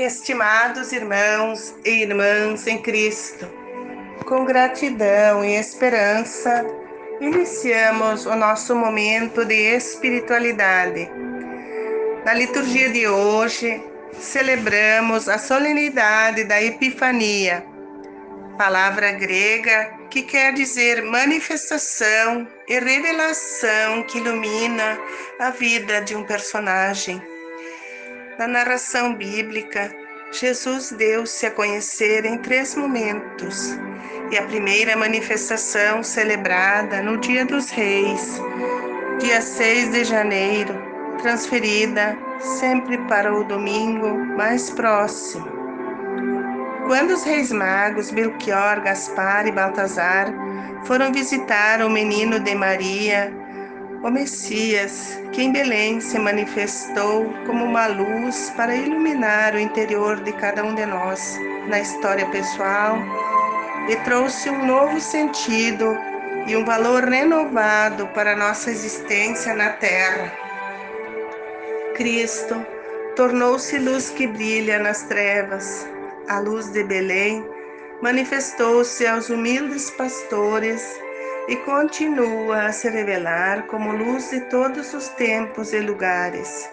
Estimados irmãos e irmãs em Cristo, com gratidão e esperança, iniciamos o nosso momento de espiritualidade. Na liturgia de hoje, celebramos a solenidade da Epifania, palavra grega que quer dizer manifestação e revelação que ilumina a vida de um personagem. Na narração bíblica, Jesus deu-se a conhecer em três momentos, e a primeira manifestação celebrada no Dia dos Reis, dia 6 de janeiro, transferida sempre para o domingo mais próximo. Quando os reis magos Belchior, Gaspar e Baltazar foram visitar o menino de Maria, o Messias, que em Belém se manifestou como uma luz para iluminar o interior de cada um de nós na história pessoal e trouxe um novo sentido e um valor renovado para nossa existência na Terra. Cristo tornou-se luz que brilha nas trevas. A luz de Belém manifestou-se aos humildes pastores e continua a se revelar como luz de todos os tempos e lugares.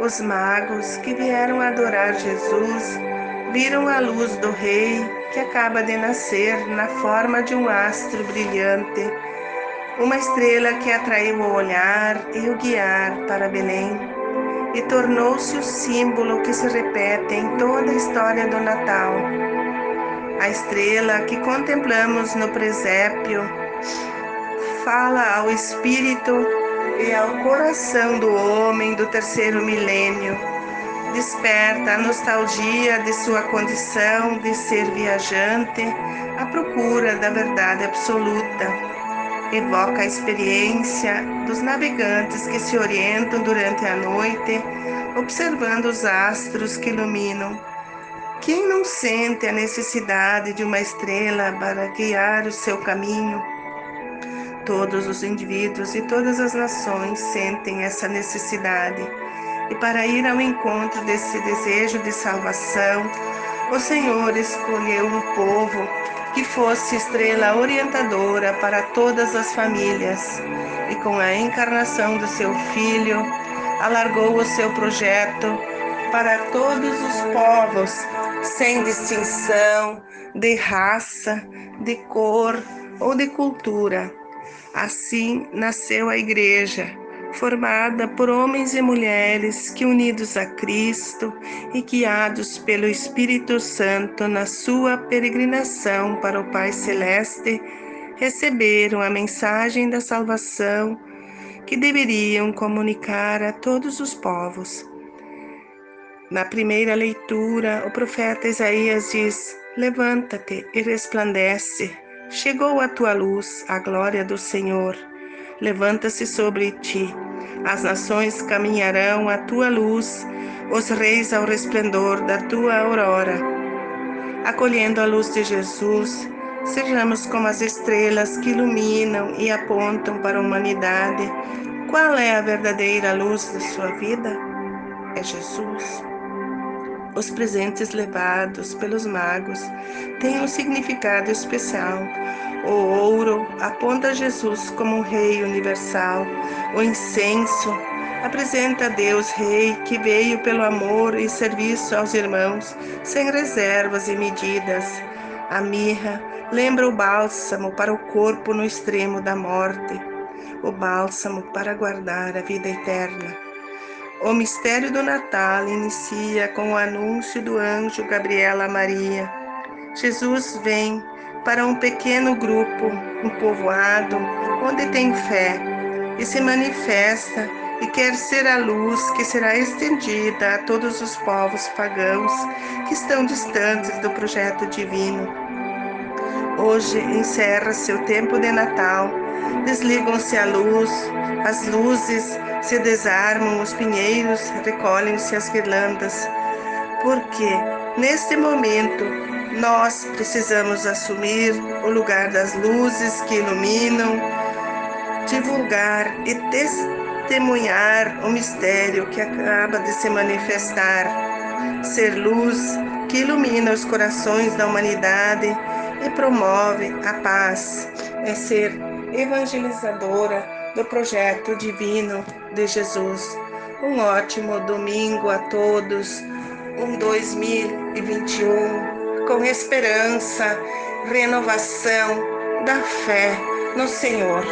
Os magos que vieram adorar Jesus viram a luz do Rei que acaba de nascer na forma de um astro brilhante, uma estrela que atraiu o olhar e o guiar para Belém e tornou-se o símbolo que se repete em toda a história do Natal a estrela que contemplamos no presépio fala ao espírito e ao coração do homem do terceiro milênio. Desperta a nostalgia de sua condição de ser viajante à procura da verdade absoluta. Evoca a experiência dos navegantes que se orientam durante a noite, observando os astros que iluminam quem não sente a necessidade de uma estrela para guiar o seu caminho? Todos os indivíduos e todas as nações sentem essa necessidade. E para ir ao encontro desse desejo de salvação, o Senhor escolheu um povo que fosse estrela orientadora para todas as famílias. E com a encarnação do seu Filho, alargou o seu projeto para todos os povos sem distinção de raça, de cor ou de cultura. Assim nasceu a Igreja, formada por homens e mulheres que, unidos a Cristo e guiados pelo Espírito Santo na sua peregrinação para o Pai Celeste, receberam a mensagem da salvação que deveriam comunicar a todos os povos. Na primeira leitura, o profeta Isaías diz: Levanta-te e resplandece. Chegou a tua luz, a glória do Senhor. Levanta-se sobre ti. As nações caminharão à tua luz, os reis ao resplendor da tua aurora. Acolhendo a luz de Jesus, sejamos como as estrelas que iluminam e apontam para a humanidade. Qual é a verdadeira luz da sua vida? É Jesus. Os presentes levados pelos magos têm um significado especial. O ouro aponta Jesus como um rei universal. O incenso apresenta a Deus Rei que veio pelo amor e serviço aos irmãos, sem reservas e medidas. A mirra lembra o bálsamo para o corpo no extremo da morte, o bálsamo para guardar a vida eterna. O mistério do Natal inicia com o anúncio do anjo Gabriel a Maria. Jesus vem para um pequeno grupo, um povoado, onde tem fé e se manifesta e quer ser a luz que será estendida a todos os povos pagãos que estão distantes do projeto divino. Hoje encerra-se o tempo de Natal, desligam-se a luz, as luzes se desarmam os pinheiros, recolhem-se as guirlandas, porque neste momento nós precisamos assumir o lugar das luzes que iluminam, divulgar e testemunhar o mistério que acaba de se manifestar Ser luz que ilumina os corações da humanidade e promove a paz. É ser evangelizadora do projeto divino de Jesus. Um ótimo domingo a todos, um 2021 com esperança, renovação da fé no Senhor.